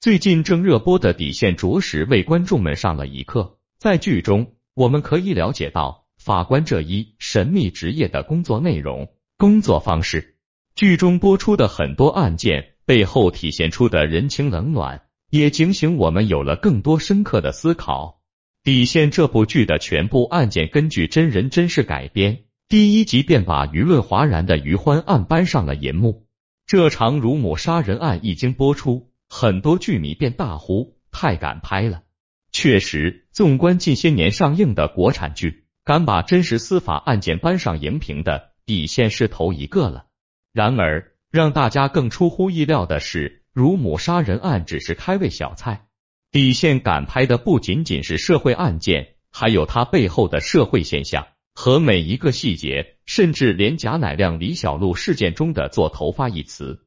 最近正热播的《底线》着实为观众们上了一课。在剧中，我们可以了解到法官这一神秘职业的工作内容、工作方式。剧中播出的很多案件背后体现出的人情冷暖，也警醒我们有了更多深刻的思考。《底线》这部剧的全部案件根据真人真事改编，第一集便把舆论哗然的余欢案搬上了银幕。这场乳母杀人案一经播出，很多剧迷便大呼太敢拍了。确实，纵观近些年上映的国产剧，敢把真实司法案件搬上荧屏的，底线是头一个了。然而，让大家更出乎意料的是，乳母杀人案只是开胃小菜。底线敢拍的不仅仅是社会案件，还有它背后的社会现象。和每一个细节，甚至连贾乃亮、李小璐事件中的“做头发”一词，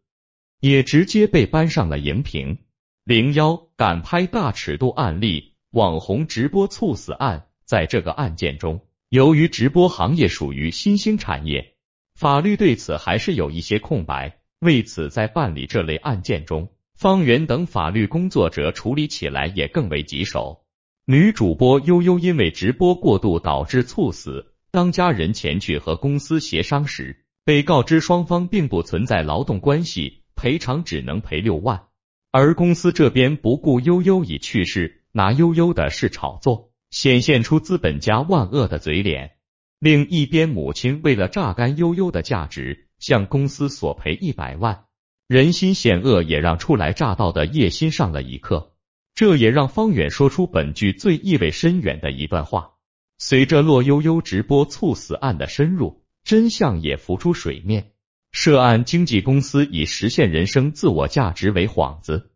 也直接被搬上了荧屏。零幺敢拍大尺度案例，网红直播猝死案。在这个案件中，由于直播行业属于新兴产业，法律对此还是有一些空白。为此，在办理这类案件中，方圆等法律工作者处理起来也更为棘手。女主播悠悠因为直播过度导致猝死。当家人前去和公司协商时，被告知双方并不存在劳动关系，赔偿只能赔六万。而公司这边不顾悠悠已去世，拿悠悠的事炒作，显现出资本家万恶的嘴脸。另一边，母亲为了榨干悠悠的价值，向公司索赔一百万。人心险恶，也让初来乍到的叶心上了一课。这也让方远说出本剧最意味深远的一段话。随着骆悠悠直播猝死案的深入，真相也浮出水面。涉案经纪公司以实现人生自我价值为幌子，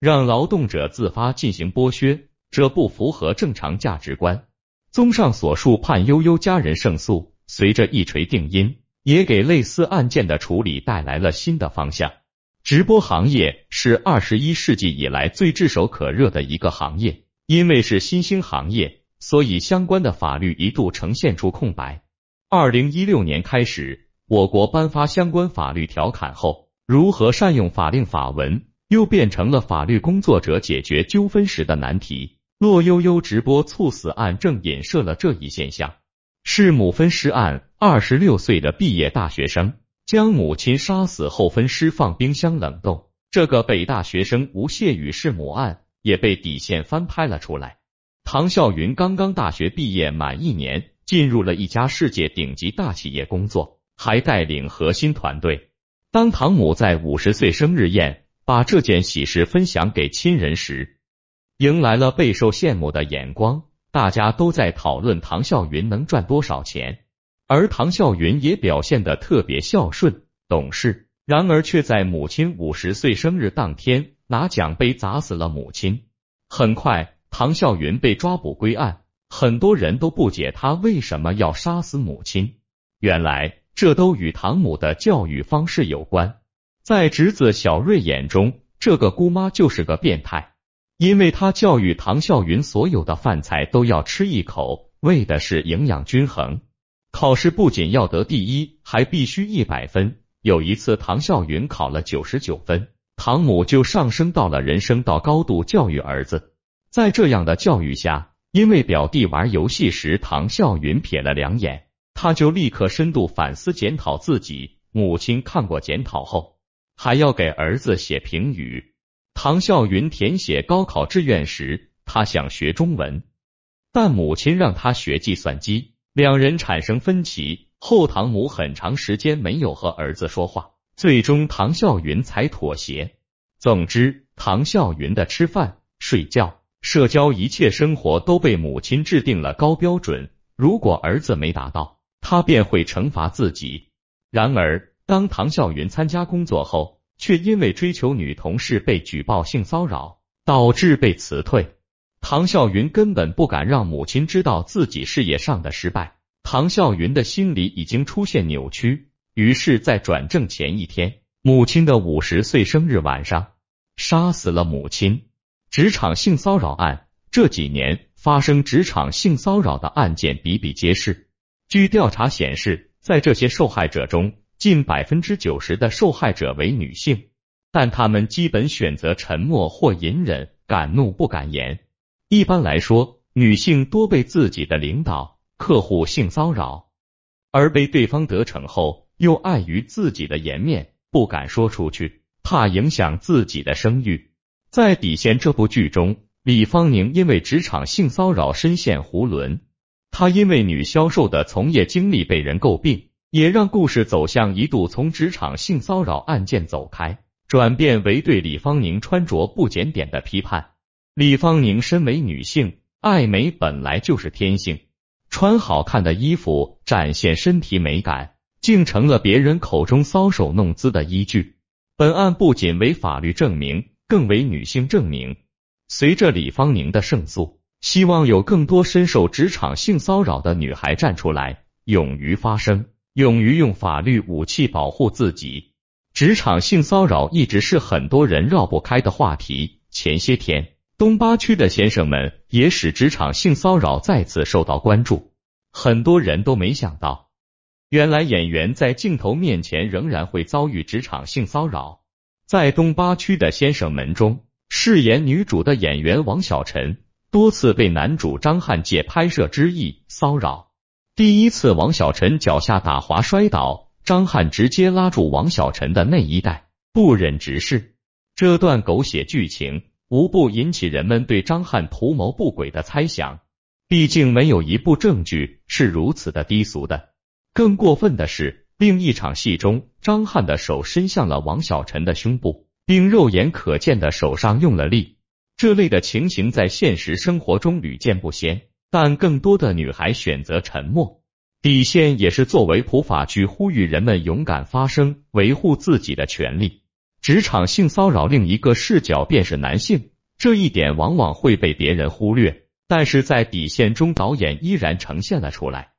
让劳动者自发进行剥削，这不符合正常价值观。综上所述，判悠悠家人胜诉，随着一锤定音，也给类似案件的处理带来了新的方向。直播行业是二十一世纪以来最炙手可热的一个行业，因为是新兴行业。所以，相关的法律一度呈现出空白。二零一六年开始，我国颁发相关法律条款后，如何善用法令法文，又变成了法律工作者解决纠纷时的难题。骆悠悠直播猝死案正影射了这一现象。弑母分尸案，二十六岁的毕业大学生将母亲杀死后分尸放冰箱冷冻，这个北大学生吴谢宇弑母案也被底线翻拍了出来。唐笑云刚刚大学毕业满一年，进入了一家世界顶级大企业工作，还带领核心团队。当唐母在五十岁生日宴把这件喜事分享给亲人时，迎来了备受羡慕的眼光。大家都在讨论唐笑云能赚多少钱，而唐笑云也表现得特别孝顺懂事。然而，却在母亲五十岁生日当天拿奖杯砸死了母亲。很快。唐笑云被抓捕归案，很多人都不解他为什么要杀死母亲。原来这都与唐母的教育方式有关。在侄子小瑞眼中，这个姑妈就是个变态，因为她教育唐笑云所有的饭菜都要吃一口，为的是营养均衡。考试不仅要得第一，还必须一百分。有一次，唐笑云考了九十九分，唐母就上升到了人生到高度教育儿子。在这样的教育下，因为表弟玩游戏时，唐笑云瞥了两眼，他就立刻深度反思检讨自己。母亲看过检讨后，还要给儿子写评语。唐笑云填写高考志愿时，他想学中文，但母亲让他学计算机，两人产生分歧后，唐母很长时间没有和儿子说话，最终唐笑云才妥协。总之，唐笑云的吃饭、睡觉。社交一切生活都被母亲制定了高标准，如果儿子没达到，他便会惩罚自己。然而，当唐笑云参加工作后，却因为追求女同事被举报性骚扰，导致被辞退。唐笑云根本不敢让母亲知道自己事业上的失败，唐笑云的心理已经出现扭曲，于是，在转正前一天，母亲的五十岁生日晚上，杀死了母亲。职场性骚扰案这几年发生职场性骚扰的案件比比皆是。据调查显示，在这些受害者中，近百分之九十的受害者为女性。但他们基本选择沉默或隐忍，敢怒不敢言。一般来说，女性多被自己的领导、客户性骚扰，而被对方得逞后，又碍于自己的颜面，不敢说出去，怕影响自己的声誉。在《底线》这部剧中，李芳宁因为职场性骚扰深陷囫囵。她因为女销售的从业经历被人诟病，也让故事走向一度从职场性骚扰案件走开，转变为对李芳宁穿着不检点的批判。李芳宁身为女性，爱美本来就是天性，穿好看的衣服展现身体美感，竟成了别人口中搔首弄姿的依据。本案不仅为法律证明，更为女性证明。随着李芳宁的胜诉。希望有更多深受职场性骚扰的女孩站出来，勇于发声，勇于用法律武器保护自己。职场性骚扰一直是很多人绕不开的话题。前些天，东八区的先生们也使职场性骚扰再次受到关注。很多人都没想到，原来演员在镜头面前仍然会遭遇职场性骚扰。在东八区的先生们中，饰演女主的演员王小晨。多次被男主张翰借拍摄之意骚扰。第一次，王小晨脚下打滑摔倒，张翰直接拉住王小晨的内衣带，不忍直视。这段狗血剧情无不引起人们对张翰图谋不轨的猜想。毕竟没有一部证据是如此的低俗的。更过分的是，另一场戏中，张翰的手伸向了王小晨的胸部，并肉眼可见的手上用了力。这类的情形在现实生活中屡见不鲜，但更多的女孩选择沉默。底线也是作为普法剧呼吁人们勇敢发声，维护自己的权利。职场性骚扰另一个视角便是男性，这一点往往会被别人忽略，但是在底线中，导演依然呈现了出来，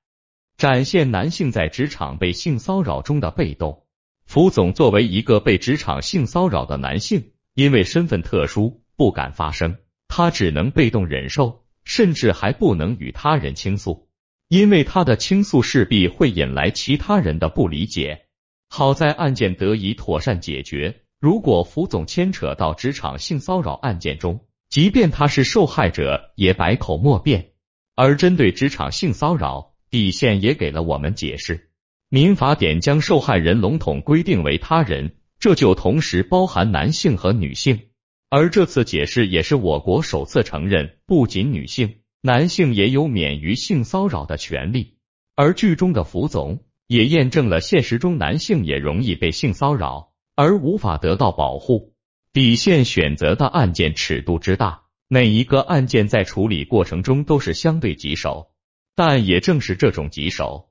展现男性在职场被性骚扰中的被动。福总作为一个被职场性骚扰的男性，因为身份特殊。不敢发声，他只能被动忍受，甚至还不能与他人倾诉，因为他的倾诉势必会引来其他人的不理解。好在案件得以妥善解决。如果福总牵扯到职场性骚扰案件中，即便他是受害者，也百口莫辩。而针对职场性骚扰，底线也给了我们解释。民法典将受害人笼统规定为他人，这就同时包含男性和女性。而这次解释也是我国首次承认，不仅女性，男性也有免于性骚扰的权利。而剧中的福总也验证了现实中男性也容易被性骚扰，而无法得到保护。底线选择的案件尺度之大，每一个案件在处理过程中都是相对棘手。但也正是这种棘手，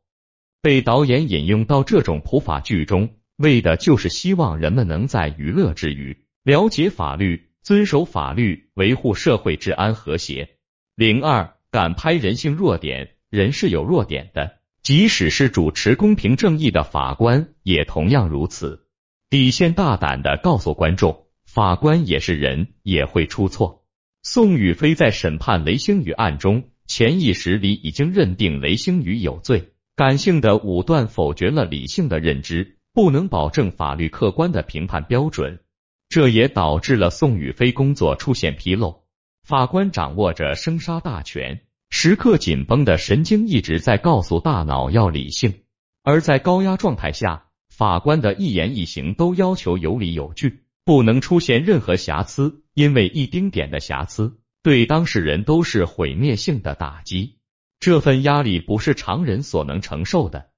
被导演引用到这种普法剧中，为的就是希望人们能在娱乐之余了解法律。遵守法律，维护社会治安和谐。零二，敢拍人性弱点，人是有弱点的，即使是主持公平正义的法官，也同样如此。底线大胆的告诉观众，法官也是人，也会出错。宋宇飞在审判雷星宇案中，潜意识里已经认定雷星宇有罪，感性的武断否决了理性的认知，不能保证法律客观的评判标准。这也导致了宋宇飞工作出现纰漏。法官掌握着生杀大权，时刻紧绷的神经一直在告诉大脑要理性。而在高压状态下，法官的一言一行都要求有理有据，不能出现任何瑕疵，因为一丁点的瑕疵对当事人都是毁灭性的打击。这份压力不是常人所能承受的。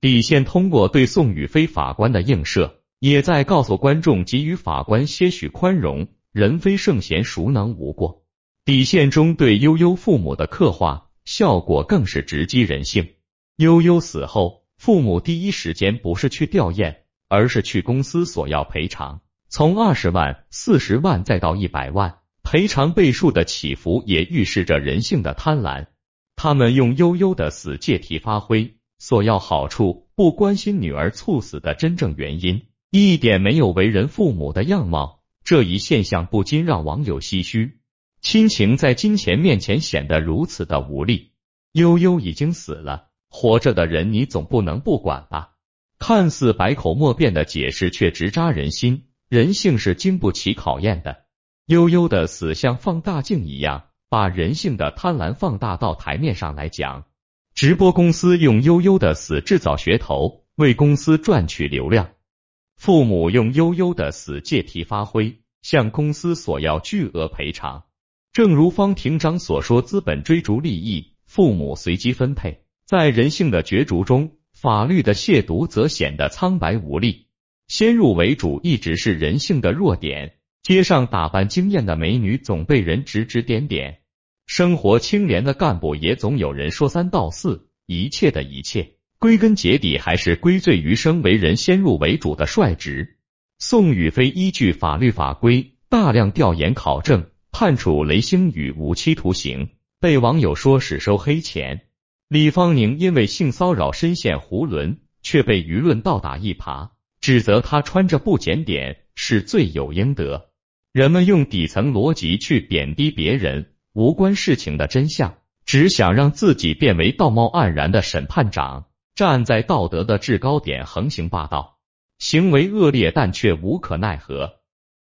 底线通过对宋宇飞法官的映射。也在告诉观众，给予法官些许宽容。人非圣贤，孰能无过？底线中对悠悠父母的刻画，效果更是直击人性。悠悠死后，父母第一时间不是去吊唁，而是去公司索要赔偿，从二十万、四十万再到一百万，赔偿倍数的起伏也预示着人性的贪婪。他们用悠悠的死借题发挥，索要好处，不关心女儿猝死的真正原因。一点没有为人父母的样貌，这一现象不禁让网友唏嘘。亲情在金钱面前显得如此的无力。悠悠已经死了，活着的人你总不能不管吧？看似百口莫辩的解释，却直扎人心。人性是经不起考验的。悠悠的死像放大镜一样，把人性的贪婪放大到台面上来讲。直播公司用悠悠的死制造噱头，为公司赚取流量；父母用悠悠的死借题发挥，向公司索要巨额赔偿。正如方庭章所说，资本追逐利益，父母随机分配。在人性的角逐中，法律的亵渎则显得苍白无力。先入为主一直是人性的弱点。街上打扮惊艳的美女总被人指指点点，生活清廉的干部也总有人说三道四。一切的一切，归根结底还是归罪于生为人先入为主的率直。宋宇飞依据法律法规大量调研考证，判处雷星宇无期徒刑，被网友说是收黑钱。李芳宁因为性骚扰深陷囫囵，却被舆论倒打一耙，指责他穿着不检点是罪有应得。人们用底层逻辑去贬低别人，无关事情的真相，只想让自己变为道貌岸然的审判长，站在道德的制高点横行霸道，行为恶劣，但却无可奈何。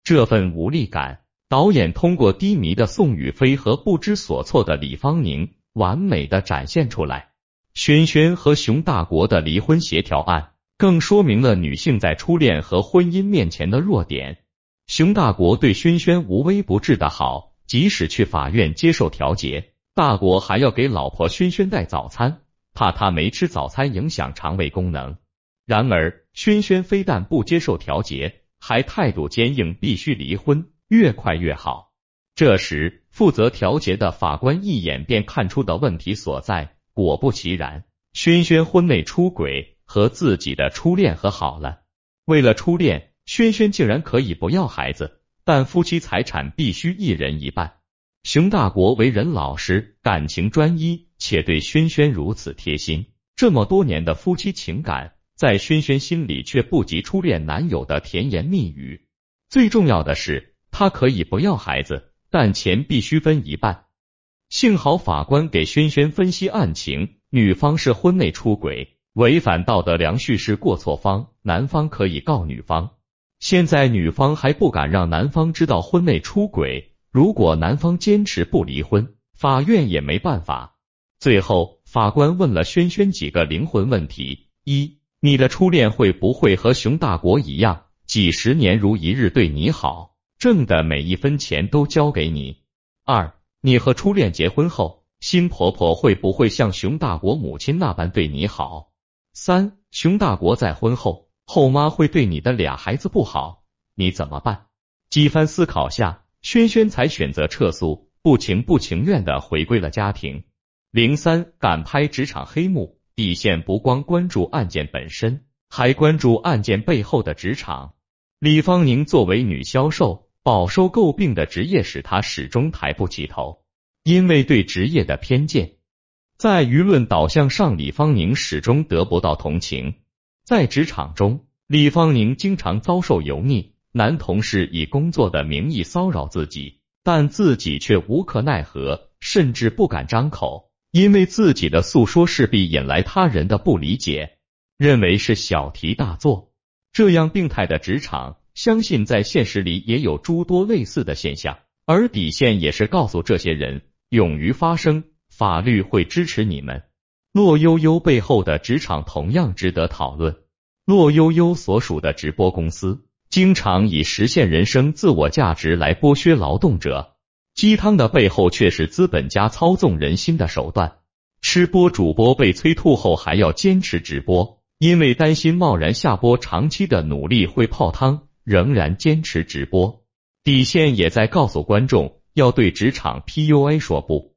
这份无力感，导演通过低迷的宋雨霏和不知所措的李芳宁，完美的展现出来。轩轩和熊大国的离婚协调案，更说明了女性在初恋和婚姻面前的弱点。熊大国对轩轩无微不至的好，即使去法院接受调解，大国还要给老婆轩轩带早餐，怕他没吃早餐影响肠胃功能。然而，轩轩非但不接受调解，还态度坚硬，必须离婚，越快越好。这时，负责调解的法官一眼便看出的问题所在，果不其然，轩轩婚内出轨，和自己的初恋和好了。为了初恋。轩轩竟然可以不要孩子，但夫妻财产必须一人一半。熊大国为人老实，感情专一，且对轩轩如此贴心。这么多年的夫妻情感，在轩轩心里却不及初恋男友的甜言蜜语。最重要的是，他可以不要孩子，但钱必须分一半。幸好法官给轩轩分析案情，女方是婚内出轨，违反道德良序是过错方，男方可以告女方。现在女方还不敢让男方知道婚内出轨，如果男方坚持不离婚，法院也没办法。最后，法官问了轩轩几个灵魂问题：一，你的初恋会不会和熊大国一样，几十年如一日对你好，挣的每一分钱都交给你？二，你和初恋结婚后，新婆婆会不会像熊大国母亲那般对你好？三，熊大国再婚后。后妈会对你的俩孩子不好，你怎么办？几番思考下，轩轩才选择撤诉，不情不情愿的回归了家庭。零三敢拍职场黑幕，底线不光关注案件本身，还关注案件背后的职场。李芳宁作为女销售，饱受诟病的职业使她始终抬不起头，因为对职业的偏见，在舆论导向上，李芳宁始终得不到同情。在职场中，李芳宁经常遭受油腻，男同事以工作的名义骚扰自己，但自己却无可奈何，甚至不敢张口，因为自己的诉说势必引来他人的不理解，认为是小题大做。这样病态的职场，相信在现实里也有诸多类似的现象。而底线也是告诉这些人，勇于发声，法律会支持你们。骆悠悠背后的职场同样值得讨论。骆悠悠所属的直播公司，经常以实现人生自我价值来剥削劳动者，鸡汤的背后却是资本家操纵人心的手段。吃播主播被催吐后还要坚持直播，因为担心贸然下播，长期的努力会泡汤，仍然坚持直播。底线也在告诉观众，要对职场 PUA 说不。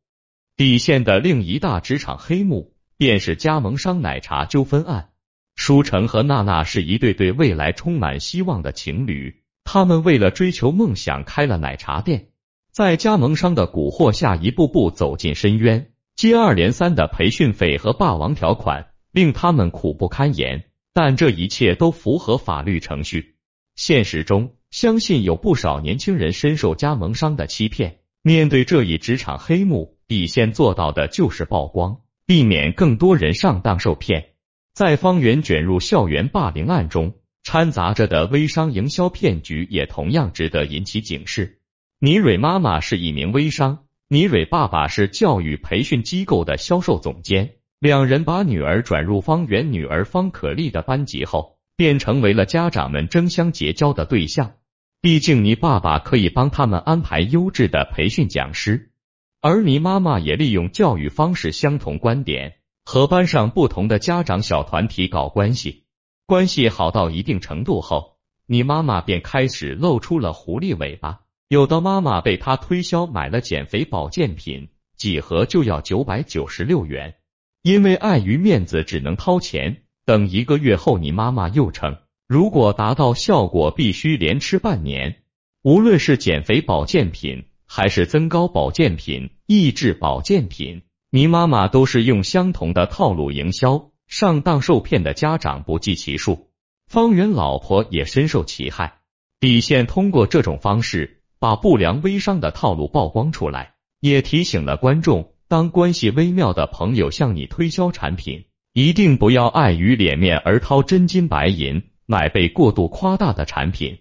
底线的另一大职场黑幕。便是加盟商奶茶纠纷案，舒成和娜娜是一对对未来充满希望的情侣，他们为了追求梦想开了奶茶店，在加盟商的蛊惑下，一步步走进深渊，接二连三的培训费和霸王条款令他们苦不堪言，但这一切都符合法律程序。现实中，相信有不少年轻人深受加盟商的欺骗，面对这一职场黑幕，底线做到的就是曝光。避免更多人上当受骗。在方圆卷入校园霸凌案中，掺杂着的微商营销骗局也同样值得引起警示。倪蕊妈妈是一名微商，倪蕊爸爸是教育培训机构的销售总监。两人把女儿转入方圆女儿方可丽的班级后，便成为了家长们争相结交的对象。毕竟倪爸爸可以帮他们安排优质的培训讲师，而倪妈妈也利用教育方式相同观点，和班上不同的家长小团体搞关系。关系好到一定程度后，倪妈妈便开始露出了狐狸尾巴。有的妈妈被他推销买了减肥保健品，几盒就要九百九十六元。因为碍于面子，只能掏钱。等一个月后，你妈妈又称，如果达到效果，必须连吃半年。无论是减肥保健品，还是增高保健品、益智保健品，你妈妈都是用相同的套路营销，上当受骗的家长不计其数。方圆老婆也深受其害。底线通过这种方式把不良微商的套路曝光出来，也提醒了观众。当关系微妙的朋友向你推销产品，一定不要碍于脸面而掏真金白银买被过度夸大的产品。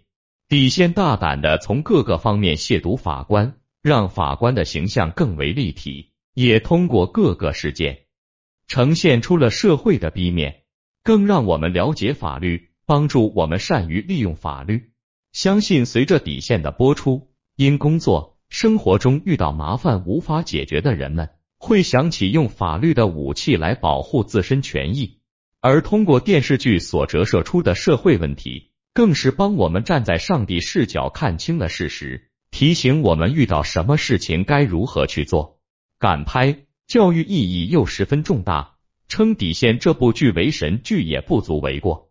底线大胆的从各个方面亵渎法官，让法官的形象更为立体，也通过各个事件呈现出了社会的 B 面，更让我们了解法律，帮助我们善于利用法律。相信随着底线的播出，因工作生活中遇到麻烦无法解决的人们。会想起用法律的武器来保护自身权益，而通过电视剧所折射出的社会问题，更是帮我们站在上帝视角看清了事实，提醒我们遇到什么事情该如何去做。敢拍，教育意义又十分重大，称底线这部剧为神剧也不足为过。